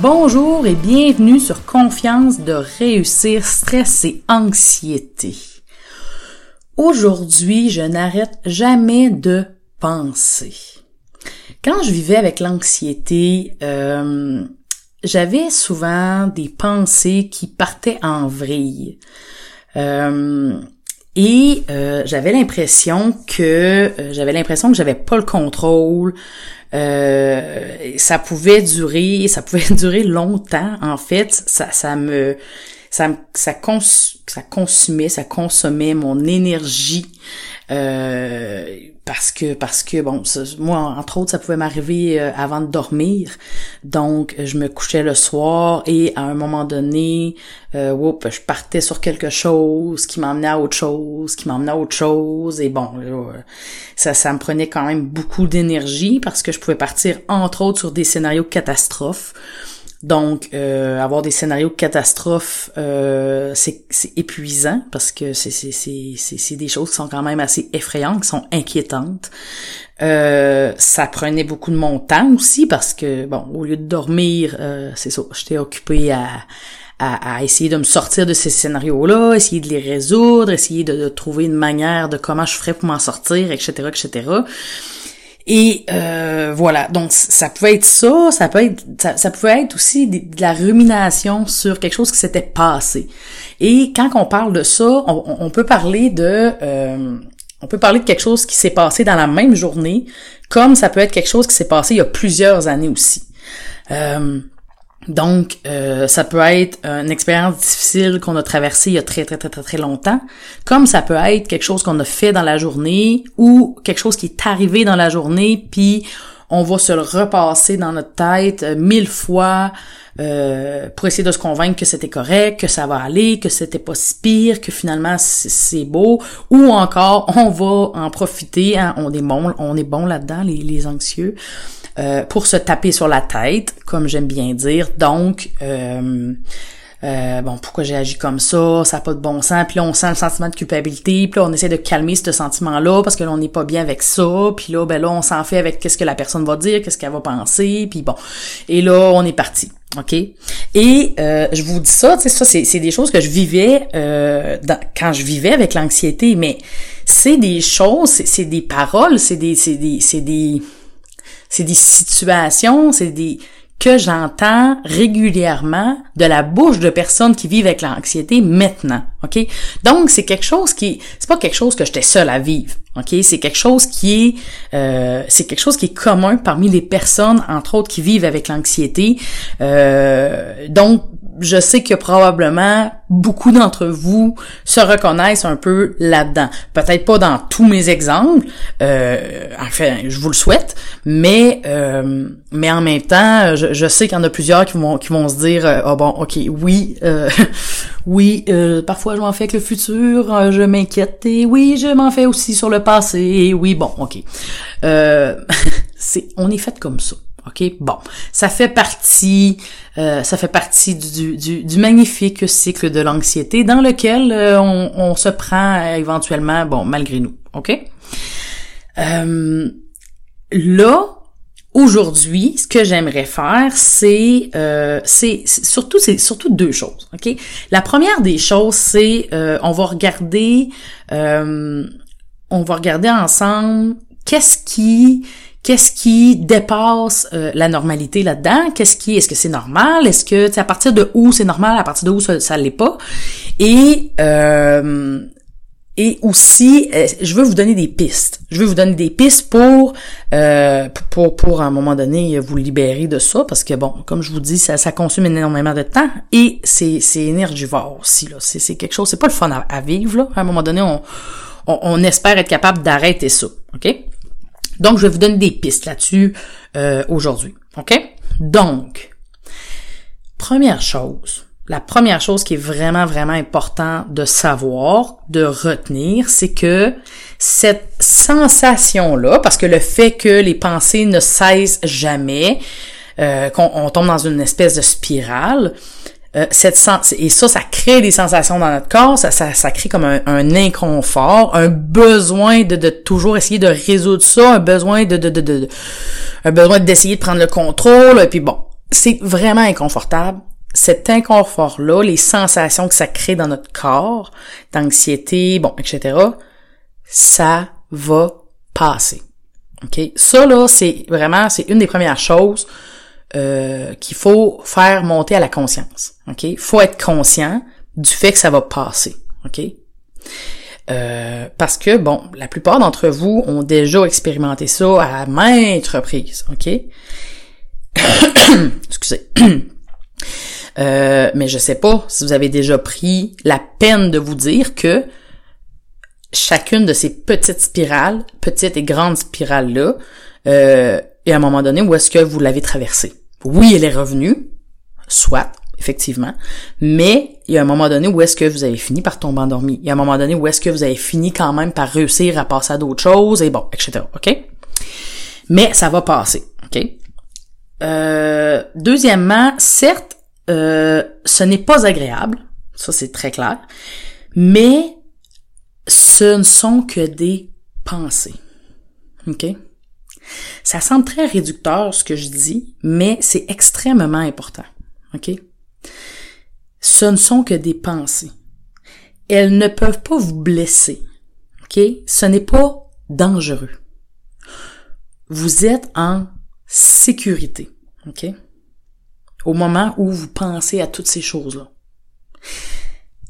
Bonjour et bienvenue sur Confiance de réussir, stress et anxiété. Aujourd'hui, je n'arrête jamais de penser. Quand je vivais avec l'anxiété, euh, j'avais souvent des pensées qui partaient en vrille. Euh, et euh, j'avais l'impression que j'avais l'impression que j'avais pas le contrôle. Ça pouvait durer, ça pouvait durer longtemps. En fait, ça, ça me ça, ça, ça consumait, ça consommait mon énergie. Euh, parce que parce que bon moi entre autres ça pouvait m'arriver euh, avant de dormir. Donc je me couchais le soir et à un moment donné euh, je partais sur quelque chose qui m'emmenait à autre chose qui m'emmenait à autre chose. Et bon ça ça me prenait quand même beaucoup d'énergie parce que je pouvais partir entre autres sur des scénarios catastrophes donc, euh, avoir des scénarios catastrophes, euh, c'est épuisant parce que c'est des choses qui sont quand même assez effrayantes, qui sont inquiétantes. Euh, ça prenait beaucoup de mon temps aussi parce que, bon, au lieu de dormir, euh, c'est ça, j'étais occupée à, à, essayer de me sortir de ces scénarios-là, essayer de les résoudre, essayer de, de, trouver une manière de comment je ferais pour m'en sortir, etc., etc. Et euh, voilà, donc ça pouvait être ça, ça peut être, ça, pouvait être aussi de, la rumination sur quelque chose qui s'était passé. Et quand on parle de ça, on, peut parler de, euh, on peut parler de quelque chose qui s'est passé dans la même journée, comme ça peut être quelque chose qui s'est passé il y a plusieurs années aussi. Euh, donc, euh, ça peut être une expérience difficile qu'on a traversée il y a très, très, très, très, très longtemps, comme ça peut être quelque chose qu'on a fait dans la journée ou quelque chose qui est arrivé dans la journée, puis on va se le repasser dans notre tête euh, mille fois euh, pour essayer de se convaincre que c'était correct, que ça va aller, que c'était pas si pire, que finalement c'est beau, ou encore on va en profiter, hein, on est bon, on est bon là-dedans, les, les anxieux. Euh, pour se taper sur la tête, comme j'aime bien dire. Donc, euh, euh, bon, pourquoi j'ai agi comme ça, ça n'a pas de bon sens, puis là on sent le sentiment de culpabilité, puis là on essaie de calmer ce sentiment-là parce que là on n'est pas bien avec ça, puis là ben là on s'en fait avec qu'est-ce que la personne va dire, qu'est-ce qu'elle va penser, puis bon, et là on est parti, ok? Et je vous dis ça, tu sais ça c'est des choses que je vivais quand je vivais avec l'anxiété, mais c'est des choses, c'est des paroles, c'est des c'est des c'est des c'est des situations, c'est des que j'entends régulièrement de la bouche de personnes qui vivent avec l'anxiété maintenant, OK? Donc c'est quelque chose qui c'est pas quelque chose que j'étais seule à vivre, OK? C'est quelque chose qui est euh, c'est quelque chose qui est commun parmi les personnes entre autres qui vivent avec l'anxiété. Euh, donc je sais que probablement beaucoup d'entre vous se reconnaissent un peu là-dedans. Peut-être pas dans tous mes exemples, euh, enfin, je vous le souhaite, mais euh, mais en même temps, je, sais qu'il y en a plusieurs qui vont qui vont se dire, euh, oh bon, ok, oui, euh, oui, euh, parfois je m'en fais avec le futur, je m'inquiète, et oui, je m'en fais aussi sur le passé, et oui, bon, ok, c'est, on est fait comme ça. OK? Bon, ça fait partie, euh, ça fait partie du, magnifique cycle de l'anxiété dans lequel euh, on, se prend éventuellement, bon, malgré nous. OK? Euh, là, aujourd'hui, ce que j'aimerais faire, c'est, euh, c'est surtout, surtout deux choses. OK? La première des choses, c'est, euh, on va regarder, on va regarder ensemble qu'est-ce qui qu'est-ce qui dépasse euh, la normalité là-dedans? Qu'est-ce qui est-ce que c'est normal? Est-ce que à partir de où c'est normal À partir de où ça, ça l'est pas? Et euh, et aussi, euh, je veux vous donner des pistes. Je veux vous donner des pistes pour, euh, pour, pour, à un moment donné, vous libérer de ça, parce que bon, comme je vous dis, ça, ça consomme énormément de temps et c'est, c'est énergivore aussi. Là. C'est, c'est quelque chose, c'est pas le fun à, vivre. Là. À un moment donné, on, on, on espère être capable d'arrêter ça. OK? Donc, je vais vous donner des pistes là-dessus euh, aujourd'hui. OK? Donc, première chose, la première chose qui est vraiment, vraiment important de savoir, de retenir, c'est que cette sensation-là, parce que le fait que les pensées ne cessent jamais, euh, qu'on tombe dans une espèce de spirale, euh, cette sens et ça, ça crée des sensations dans notre corps, ça, ça, ça crée comme un, un, inconfort, un besoin de, de toujours essayer de résoudre ça, un besoin de, de, de, de un besoin d'essayer de prendre le contrôle, et puis bon, c'est vraiment inconfortable. Cet inconfort-là, les sensations que ça crée dans notre corps, d'anxiété, bon, etc., ça va passer. OK? Ça, là, c'est vraiment, c'est une des premières choses euh, qu'il faut faire monter à la conscience. OK? Faut être conscient du fait que ça va passer. OK? Euh, parce que, bon, la plupart d'entre vous ont déjà expérimenté ça à maintes reprises, OK? Excusez. euh, mais je sais pas si vous avez déjà pris la peine de vous dire que chacune de ces petites spirales, petites et grandes spirales-là, euh, et à un moment donné où est-ce que vous l'avez traversée? Oui, elle est revenue, soit, effectivement, mais il y a un moment donné où est-ce que vous avez fini par tomber endormi? Il y a un moment donné où est-ce que vous avez fini quand même par réussir à passer à d'autres choses, et bon, etc. OK? Mais ça va passer, OK? Euh, deuxièmement, certes, euh, ce n'est pas agréable, ça c'est très clair, mais ce ne sont que des pensées. OK? Ça semble très réducteur ce que je dis, mais c'est extrêmement important. OK? Ce ne sont que des pensées. Elles ne peuvent pas vous blesser. OK? Ce n'est pas dangereux. Vous êtes en sécurité. OK? Au moment où vous pensez à toutes ces choses-là.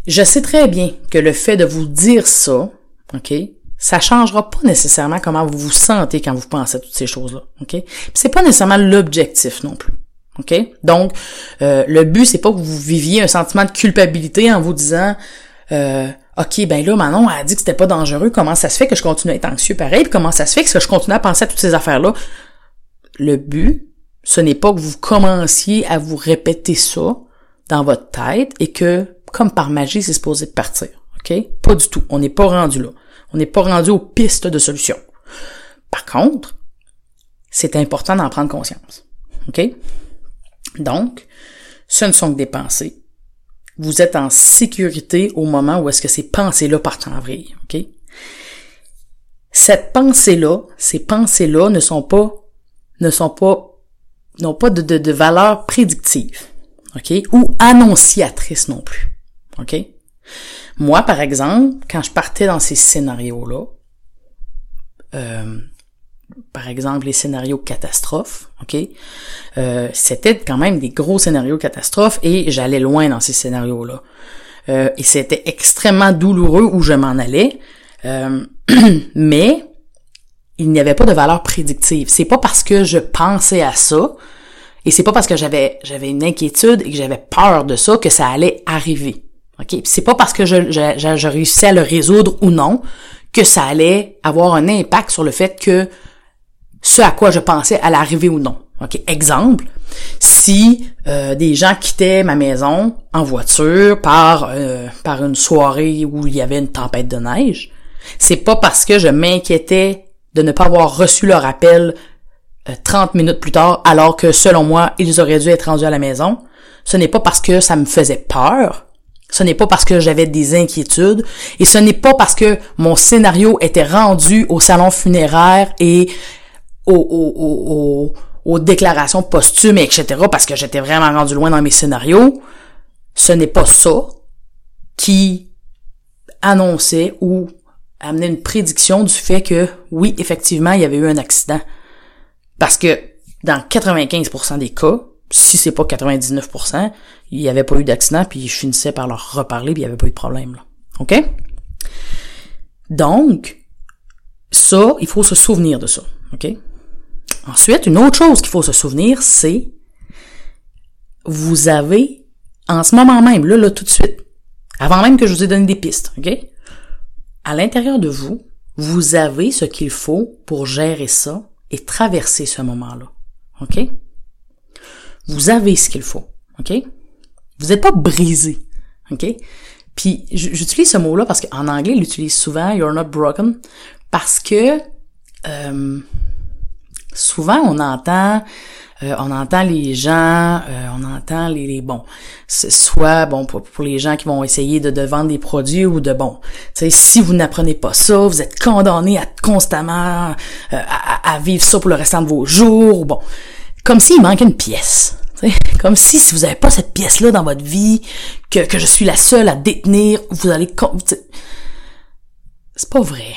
Je sais très bien que le fait de vous dire ça, OK, ça changera pas nécessairement comment vous vous sentez quand vous pensez à toutes ces choses-là. OK? c'est pas nécessairement l'objectif non plus. OK? Donc, euh, le but, c'est pas que vous viviez un sentiment de culpabilité en vous disant euh, OK, ben là, Manon a dit que c'était pas dangereux. Comment ça se fait que je continue à être anxieux pareil? Puis comment ça se fait que je continue à penser à toutes ces affaires-là? Le but, ce n'est pas que vous commenciez à vous répéter ça dans votre tête et que, comme par magie, c'est supposé partir. OK? Pas du tout. On n'est pas rendu là. On n'est pas rendu aux pistes de solution. Par contre, c'est important d'en prendre conscience. OK? Donc, ce ne sont que des pensées. Vous êtes en sécurité au moment où est-ce que ces pensées-là partent en vrille. OK? Cette pensée-là, ces pensées-là ne sont pas, ne sont pas, n'ont pas de valeur prédictive. OK? Ou annonciatrice non plus. OK? Moi, par exemple, quand je partais dans ces scénarios-là, euh, par exemple les scénarios catastrophes, ok, euh, c'était quand même des gros scénarios catastrophes et j'allais loin dans ces scénarios-là. Euh, et c'était extrêmement douloureux où je m'en allais, mais il n'y avait pas de valeur prédictive. C'est pas parce que je pensais à ça et c'est pas parce que j'avais j'avais une inquiétude et que j'avais peur de ça que ça allait arriver. OK? c'est pas parce que je, je, réussissais à le résoudre ou non que ça allait avoir un impact sur le fait que ce à quoi je pensais allait arriver ou non. OK? Exemple, si euh, des gens quittaient ma maison en voiture par, euh, par une soirée où il y avait une tempête de neige, c'est pas parce que je m'inquiétais de ne pas avoir reçu leur appel 30 euh, minutes plus tard alors que selon moi, ils auraient dû être rendus à la maison. Ce n'est pas parce que ça me faisait peur ce n'est pas parce que j'avais des inquiétudes et ce n'est pas parce que mon scénario était rendu au salon funéraire et aux, déclarations posthumes, etc., parce que j'étais vraiment rendu loin dans mes scénarios. Ce n'est pas ça qui annonçait ou amenait une prédiction du fait que, oui, effectivement, il y avait eu un accident. Parce que dans 95% des cas, si c'est pas 99%, il n'y avait pas eu d'accident, puis je finissais par leur reparler, puis il n'y avait pas eu de problème. Là. OK? Donc, ça, il faut se souvenir de ça. OK? Ensuite, une autre chose qu'il faut se souvenir, c'est vous avez, en ce moment même, là, là, tout de suite, avant même que je vous ai donné des pistes, OK? À l'intérieur de vous, vous avez ce qu'il faut pour gérer ça et traverser ce moment-là. OK? Vous avez ce qu'il faut. OK? Vous n'êtes pas brisé. OK? Puis j'utilise ce mot-là parce qu'en anglais, il l'utilise souvent, you're not broken, parce que euh, souvent on entend euh, on entend les gens, euh, on entend les, les bon, soit bon pour, pour, les gens qui vont essayer de, de vendre des produits ou de bon, tu sais, si vous n'apprenez pas ça, vous êtes condamné à constamment à, à, vivre ça pour le restant de vos jours, bon, comme s'il manquait une pièce. Comme si si vous avez pas cette pièce-là dans votre vie, que, que je suis la seule à détenir, vous allez... C'est pas vrai.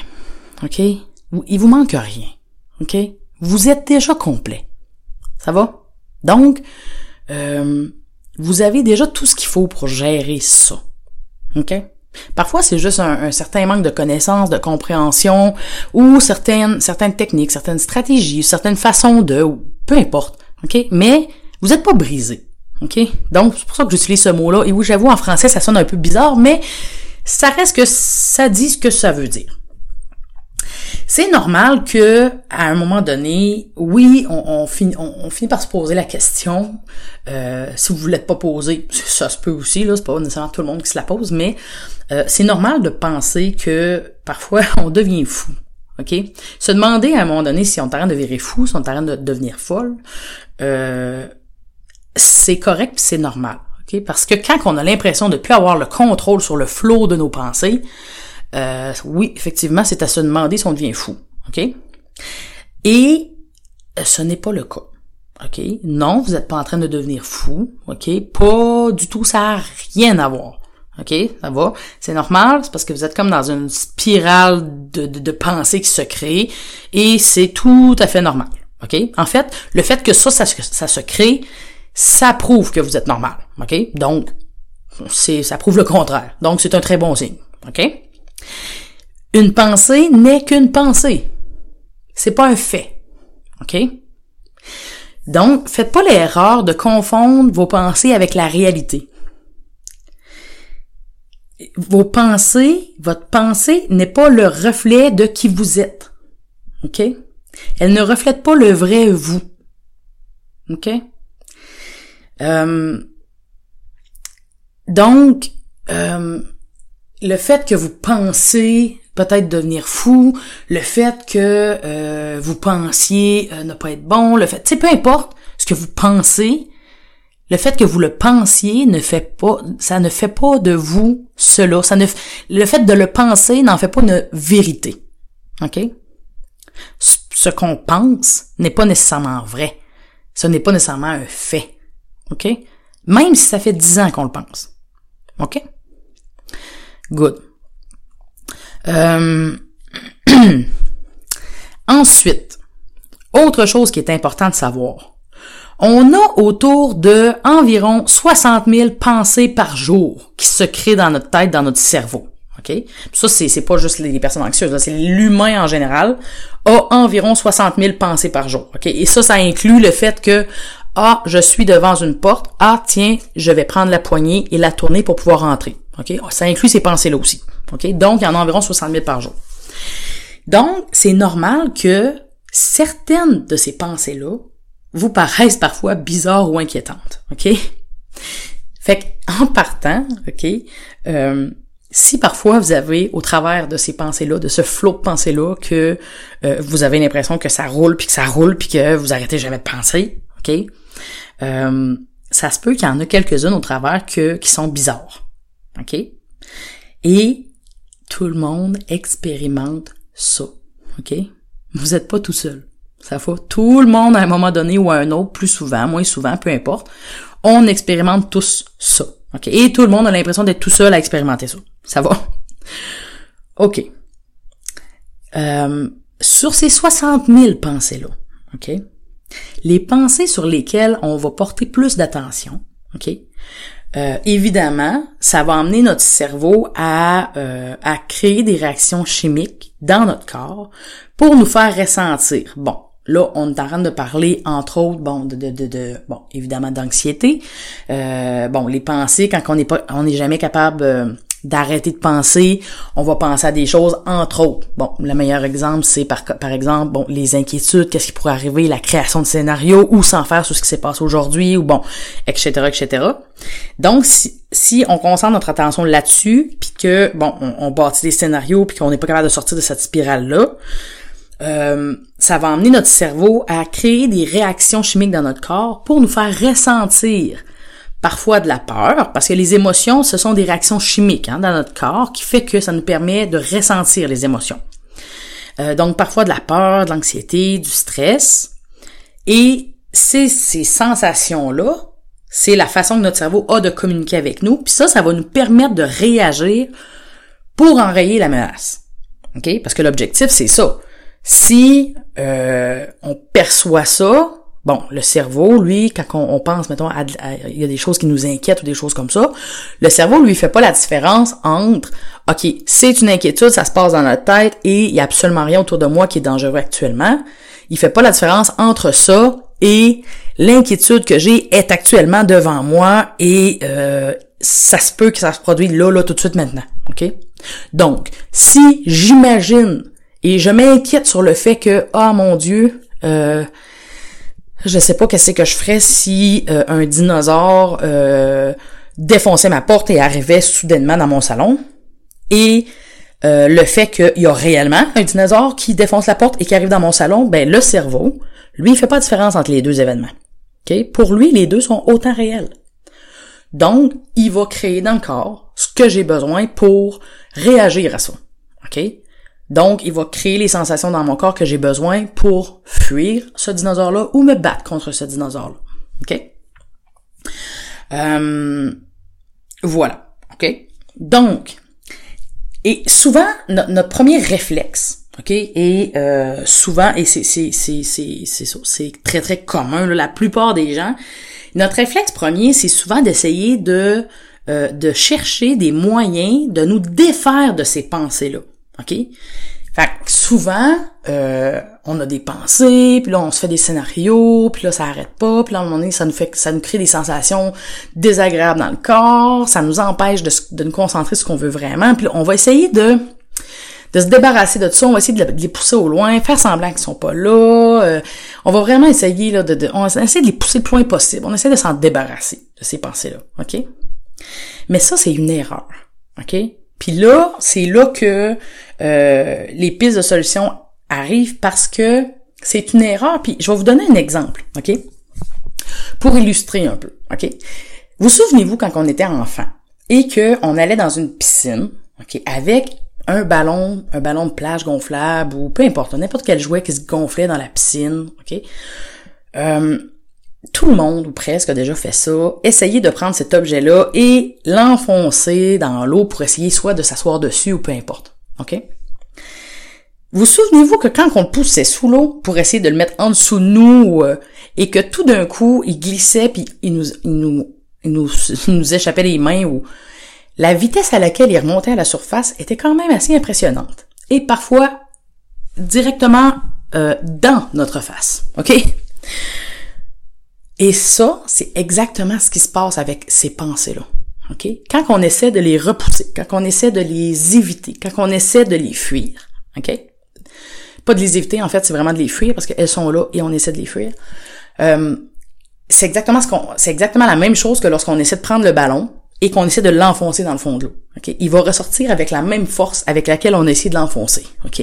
OK? Il vous manque rien. OK? Vous êtes déjà complet. Ça va? Donc, euh, vous avez déjà tout ce qu'il faut pour gérer ça. OK? Parfois, c'est juste un, certain manque de connaissances, de compréhension, ou certaines, certaines techniques, certaines stratégies, certaines façons de, peu importe. OK? Mais vous n'êtes pas brisé. OK? Donc, c'est pour ça que j'utilise ce mot-là. Et oui, j'avoue, en français, ça sonne un peu bizarre, mais ça reste que ça dit ce que ça veut dire. C'est normal que, à un moment donné, oui, on, finit, on, finit par se poser la question. Euh, si vous ne l'êtes pas posé, ça se peut aussi, là, c'est pas nécessairement tout le monde qui se la pose, mais euh, c'est normal de penser que parfois on devient fou. Se demander à un moment donné si on est en de virer fou, si on est de devenir folle, euh, c'est correct c'est normal. Parce que quand on a l'impression de plus avoir le contrôle sur le flot de nos pensées, euh, oui, effectivement, c'est à se demander si on devient fou. Et euh, ce n'est pas le cas. Non, vous n'êtes pas en train de devenir fou. Pas du tout, ça n'a rien à voir. OK? Ça va? C'est normal, c'est parce que vous êtes comme dans une spirale de, de, de pensée qui se crée et c'est tout à fait normal. OK? En fait, le fait que ça, ça, ça se crée, ça prouve que vous êtes normal. OK? Donc, c'est, ça prouve le contraire. Donc, c'est un très bon signe. OK? Une pensée n'est qu'une pensée. C'est pas un fait. OK? Donc, faites pas l'erreur de confondre vos pensées avec la réalité. Vos pensées, votre pensée n'est pas le reflet de qui vous êtes. OK? Elle ne reflète pas le vrai vous. OK? Euh, donc, euh, le fait que vous pensez peut-être devenir fou, le fait que euh, vous pensiez ne pas être bon, le fait, tu peu importe ce que vous pensez, le fait que vous le pensiez ne fait pas, ça ne fait pas de vous cela. Ça ne, le fait de le penser n'en fait pas une vérité. OK? Ce qu'on pense n'est pas nécessairement vrai. Ce n'est pas nécessairement un fait. OK? Même si ça fait dix ans qu'on le pense. OK? Good. Euh... Ensuite, autre chose qui est important de savoir. On a autour de environ 60 000 pensées par jour qui se créent dans notre tête, dans notre cerveau. OK? Ça, c'est, pas juste les personnes anxieuses, c'est l'humain en général a environ 60 000 pensées par jour. Et ça, ça inclut le fait que ah, je suis devant une porte. Ah, tiens, je vais prendre la poignée et la tourner pour pouvoir rentrer. OK? Ça inclut ces pensées-là aussi. Donc, il y en a environ 60 000 par jour. Donc, c'est normal que certaines de ces pensées-là vous paraissent parfois bizarres ou inquiétantes. OK? Fait en partant, OK, euh, si parfois vous avez au travers de ces pensées-là, de ce flot de pensées-là, que euh, vous avez l'impression que ça roule, puis que ça roule, puis que vous arrêtez jamais de penser, ok, euh, ça se peut qu'il y en a quelques-unes au travers que, qui sont bizarres, ok, et tout le monde expérimente ça, ok? Vous n'êtes pas tout seul. Ça fait tout le monde à un moment donné ou à un autre, plus souvent, moins souvent, peu importe. On expérimente tous ça. Et tout le monde a l'impression d'être tout seul à expérimenter ça. Ça va? OK. Euh, sur ces 60 000 pensées-là, OK? Les pensées sur lesquelles on va porter plus d'attention, OK? Euh, évidemment, ça va amener notre cerveau à, euh, à créer des réactions chimiques dans notre corps pour nous faire ressentir, bon, Là, on est en train de parler, entre autres, bon, de, de, de, bon, évidemment d'anxiété. Euh, bon, les pensées, quand on n'est pas, on n'est jamais capable, euh, d'arrêter de penser, on va penser à des choses entre autres. Bon, le meilleur exemple, c'est par, par exemple, bon, les inquiétudes, qu'est-ce qui pourrait arriver, la création de scénarios, ou sans faire sur ce qui s'est passé aujourd'hui, ou bon, etc., etc. Donc, si, si on concentre notre attention là-dessus, puis que, bon, on, on bâtit des scénarios, puis qu'on n'est pas capable de sortir de cette spirale-là, euh, ça va emmener notre cerveau à créer des réactions chimiques dans notre corps pour nous faire ressentir parfois de la peur, parce que les émotions, ce sont des réactions chimiques hein, dans notre corps qui fait que ça nous permet de ressentir les émotions. Euh, donc parfois de la peur, de l'anxiété, du stress. Et ces sensations-là, c'est la façon que notre cerveau a de communiquer avec nous. Puis ça, ça va nous permettre de réagir pour enrayer la menace. OK? Parce que l'objectif, c'est ça. Si euh, on perçoit ça, Bon, le cerveau, lui, quand on, pense, mettons, il y a des choses qui nous inquiètent ou des choses comme ça, le cerveau, lui, fait pas la différence entre, OK, c'est une inquiétude, ça se passe dans notre tête et il y a absolument rien autour de moi qui est dangereux actuellement. Il fait pas la différence entre ça et l'inquiétude que j'ai est actuellement devant moi et euh, ça se peut que ça se produise là, là, tout de suite maintenant. OK? Donc, si j'imagine et je m'inquiète sur le fait que, ah oh, mon Dieu, euh, je sais pas qu'est-ce que je ferais si euh, un dinosaure euh, défonçait ma porte et arrivait soudainement dans mon salon. Et euh, le fait qu'il y a réellement un dinosaure qui défonce la porte et qui arrive dans mon salon, ben le cerveau, lui, il fait pas de différence entre les deux événements. ok? Pour lui, les deux sont autant réels. Donc, il va créer dans le corps ce que j'ai besoin pour réagir à ça. OK? Donc, il va créer les sensations dans mon corps que j'ai besoin pour fuir ce dinosaure-là ou me battre contre ce dinosaure-là. OK? Euh, voilà. OK? Donc, et souvent, notre premier réflexe, OK, et euh, souvent, et c'est c'est très très commun, la plupart des gens, notre réflexe premier, c'est souvent d'essayer de euh, de chercher des moyens de nous défaire de ces pensées-là. OK? Fait que souvent, euh, on a des pensées, puis là, on se fait des scénarios, puis là, ça arrête pas, puis là, à un moment donné, ça nous fait, ça nous crée des sensations désagréables dans le corps, ça nous empêche de, de nous concentrer sur ce qu'on veut vraiment, puis là, on va essayer de de se débarrasser de tout ça, on va essayer de, les pousser au loin, faire semblant qu'ils sont pas là, euh, on va vraiment essayer là, de, de, on essaie de les pousser le plus loin possible, on essaie de s'en débarrasser de ces pensées-là, ok? Mais ça, c'est une erreur, ok? Puis là, c'est là que euh, les pistes de solution arrivent parce que c'est une erreur. Puis je vais vous donner un exemple, OK? Pour illustrer un peu, OK? Vous souvenez-vous quand on était enfant et que on allait dans une piscine, OK, avec un ballon, un ballon de plage gonflable ou peu importe, n'importe quel jouet qui se gonflait dans la piscine, OK? Euh, tout le monde, ou presque, a déjà fait ça, essayer de prendre cet objet-là et l'enfoncer dans l'eau pour essayer soit de s'asseoir dessus ou peu importe. OK? Vous souvenez-vous que quand on le poussait sous l'eau pour essayer de le mettre en dessous de nous euh, et que tout d'un coup il glissait puis il nous, il nous, il nous, échappait les mains ou la vitesse à laquelle il remontait à la surface était quand même assez impressionnante et parfois directement euh, dans notre face. OK? Et ça, c'est exactement ce qui se passe avec ces pensées-là. OK? Quand on essaie de les repousser, quand on essaie de les éviter, quand on essaie de les fuir, OK? Pas de les éviter, en fait, c'est vraiment de les fuir parce qu'elles sont là et on essaie de les fuir. Euh, c'est exactement ce qu'on, c'est exactement la même chose que lorsqu'on essaie de prendre le ballon et qu'on essaie de l'enfoncer dans le fond de l'eau. OK? Il va ressortir avec la même force avec laquelle on a essayé de l'enfoncer. OK?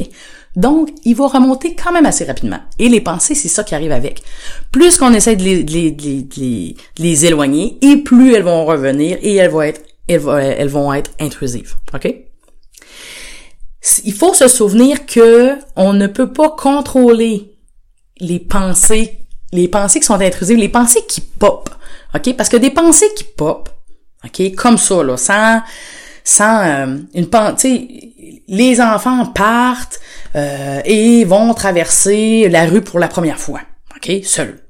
Donc, il va remonter quand même assez rapidement. Et les pensées, c'est ça qui arrive avec. Plus qu'on essaie de les, éloigner, et plus elles vont revenir et elles vont être, elles, vont, elles vont être intrusives. OK? Il faut se souvenir que on ne peut pas contrôler les pensées, les pensées qui sont intrusives, les pensées qui pop. OK? Parce que des pensées qui pop, OK, comme ça, là, sans, sans euh, une pensée, les enfants partent euh, et vont traverser la rue pour la première fois. OK? Seuls.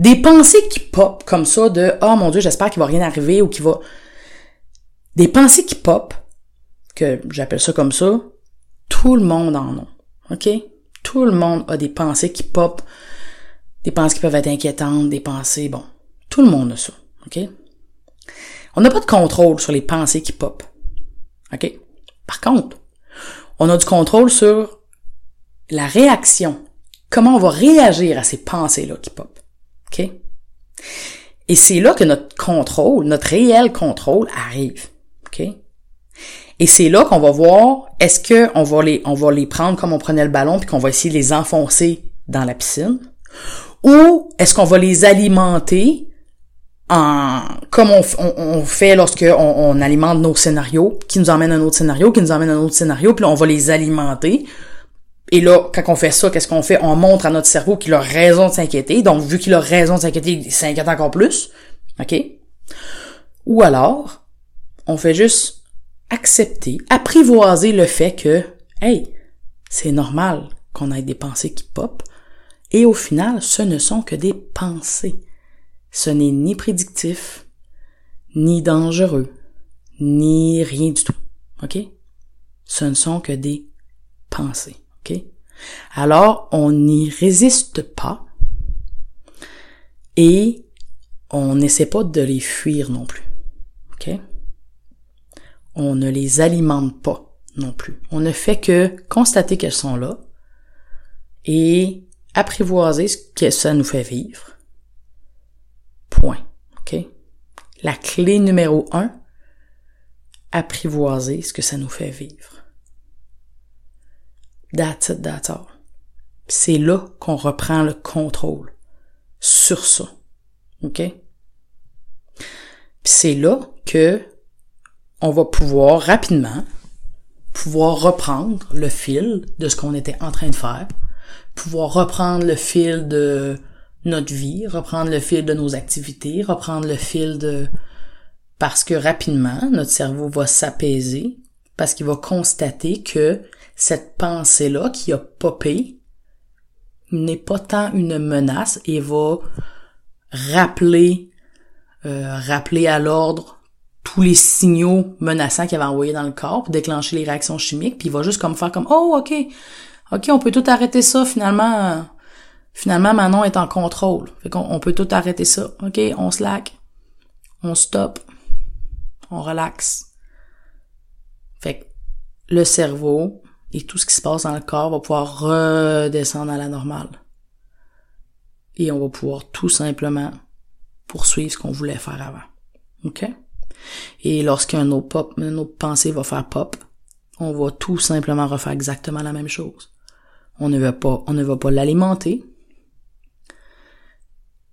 Des pensées qui pop comme ça de Oh mon Dieu, j'espère qu'il va rien arriver ou qu'il va. Des pensées qui pop, que j'appelle ça comme ça, tout le monde en a. OK? Tout le monde a des pensées qui pop, des pensées qui peuvent être inquiétantes, des pensées, bon. Tout le monde a ça. OK? On n'a pas de contrôle sur les pensées qui pop. OK? Par contre, on a du contrôle sur la réaction. Comment on va réagir à ces pensées-là qui pop. OK? Et c'est là que notre contrôle, notre réel contrôle arrive. OK? Et c'est là qu'on va voir est-ce que on va les on va les prendre comme on prenait le ballon puis qu'on va essayer de les enfoncer dans la piscine? Ou est-ce qu'on va les alimenter en comme on, fait lorsque on, alimente nos scénarios qui nous emmènent à un autre scénario qui nous emmène à un autre scénario puis on va les alimenter et là, quand on fait ça, qu'est-ce qu'on fait? On montre à notre cerveau qu'il a raison de s'inquiéter. Donc, vu qu'il a raison de s'inquiéter, il s'inquiète encore plus. OK? Ou alors, on fait juste accepter, apprivoiser le fait que, hey, c'est normal qu'on ait des pensées qui pop. Et au final, ce ne sont que des pensées. Ce n'est ni prédictif, ni dangereux, ni rien du tout. OK? Ce ne sont que des pensées. OK? Alors, on n'y résiste pas et on n'essaie pas de les fuir non plus. OK? On ne les alimente pas non plus. On ne fait que constater qu'elles sont là et apprivoiser ce que ça nous fait vivre. Point. OK? La clé numéro un, apprivoiser ce que ça nous fait vivre. That's it, that's. C'est là qu'on reprend le contrôle sur ça. OK? c'est là que on va pouvoir rapidement pouvoir reprendre le fil de ce qu'on était en train de faire, pouvoir reprendre le fil de notre vie, reprendre le fil de nos activités, reprendre le fil de parce que rapidement notre cerveau va s'apaiser parce qu'il va constater que cette pensée-là qui a popé n'est pas tant une menace et va rappeler euh, rappeler à l'ordre tous les signaux menaçants qu'il avait envoyés dans le corps déclencher les réactions chimiques puis il va juste comme faire comme oh ok ok on peut tout arrêter ça finalement finalement Manon est en contrôle fait qu'on on peut tout arrêter ça ok on slack on stop on relaxe fait que le cerveau et tout ce qui se passe dans le corps va pouvoir redescendre à la normale. Et on va pouvoir tout simplement poursuivre ce qu'on voulait faire avant. OK? Et lorsqu'un autre pop, une autre pensée va faire pop, on va tout simplement refaire exactement la même chose. On ne va pas, on ne va pas l'alimenter.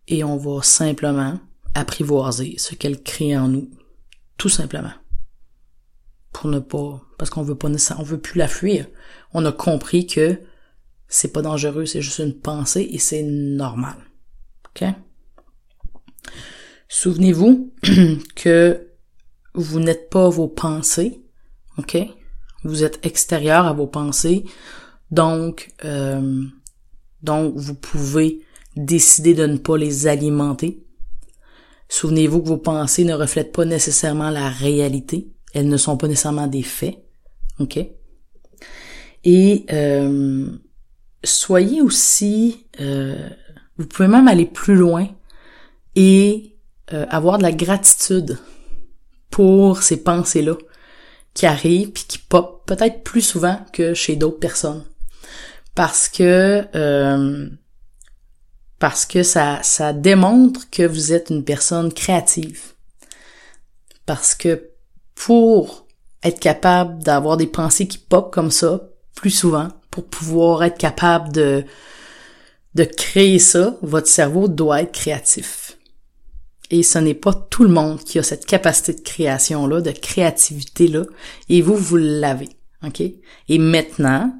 Et on va simplement apprivoiser ce qu'elle crée en nous. Tout simplement pour ne pas, parce qu'on veut pas on veut plus la fuir. On a compris que c'est pas dangereux, c'est juste une pensée et c'est normal. OK? Souvenez-vous que vous n'êtes pas vos pensées, OK? Vous êtes extérieur à vos pensées, donc, euh, donc vous pouvez décider de ne pas les alimenter. Souvenez-vous que vos pensées ne reflètent pas nécessairement la réalité elles ne sont pas nécessairement des faits. OK? Et euh, soyez aussi, euh, vous pouvez même aller plus loin et euh, avoir de la gratitude pour ces pensées-là qui arrivent puis qui pop peut-être plus souvent que chez d'autres personnes. Parce que parce que ça, ça démontre que vous êtes une personne créative. Parce que pour être capable d'avoir des pensées qui pop comme ça plus souvent, pour pouvoir être capable de, de créer ça, votre cerveau doit être créatif. Et ce n'est pas tout le monde qui a cette capacité de création-là, de créativité-là, et vous, vous l'avez. OK? Et maintenant,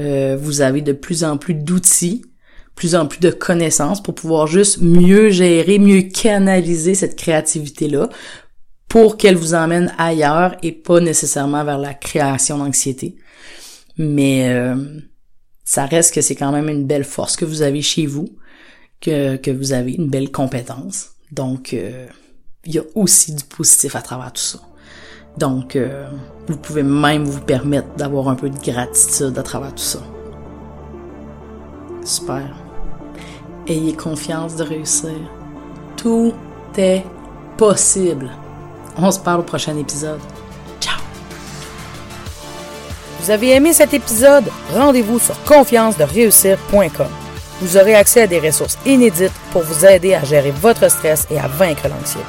euh, vous avez de plus en plus d'outils, plus en plus de connaissances pour pouvoir juste mieux gérer, mieux canaliser cette créativité-là pour qu'elle vous emmène ailleurs et pas nécessairement vers la création d'anxiété. Mais euh, ça reste que c'est quand même une belle force que vous avez chez vous, que, que vous avez une belle compétence. Donc, euh, il y a aussi du positif à travers tout ça. Donc, euh, vous pouvez même vous permettre d'avoir un peu de gratitude à travers tout ça. Super. Ayez confiance de réussir. Tout est possible. On se parle au prochain épisode. Ciao! vous avez aimé cet épisode, rendez-vous sur confiance-de-réussir.com. Vous aurez accès à des ressources inédites pour vous aider à gérer votre stress et à vaincre l'anxiété.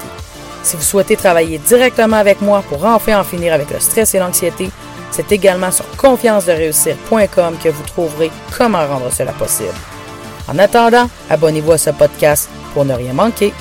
Si vous souhaitez travailler directement avec moi pour enfin en finir avec le stress et l'anxiété, c'est également sur confiance-de-réussir.com que vous trouverez comment rendre cela possible. En attendant, abonnez-vous à ce podcast pour ne rien manquer.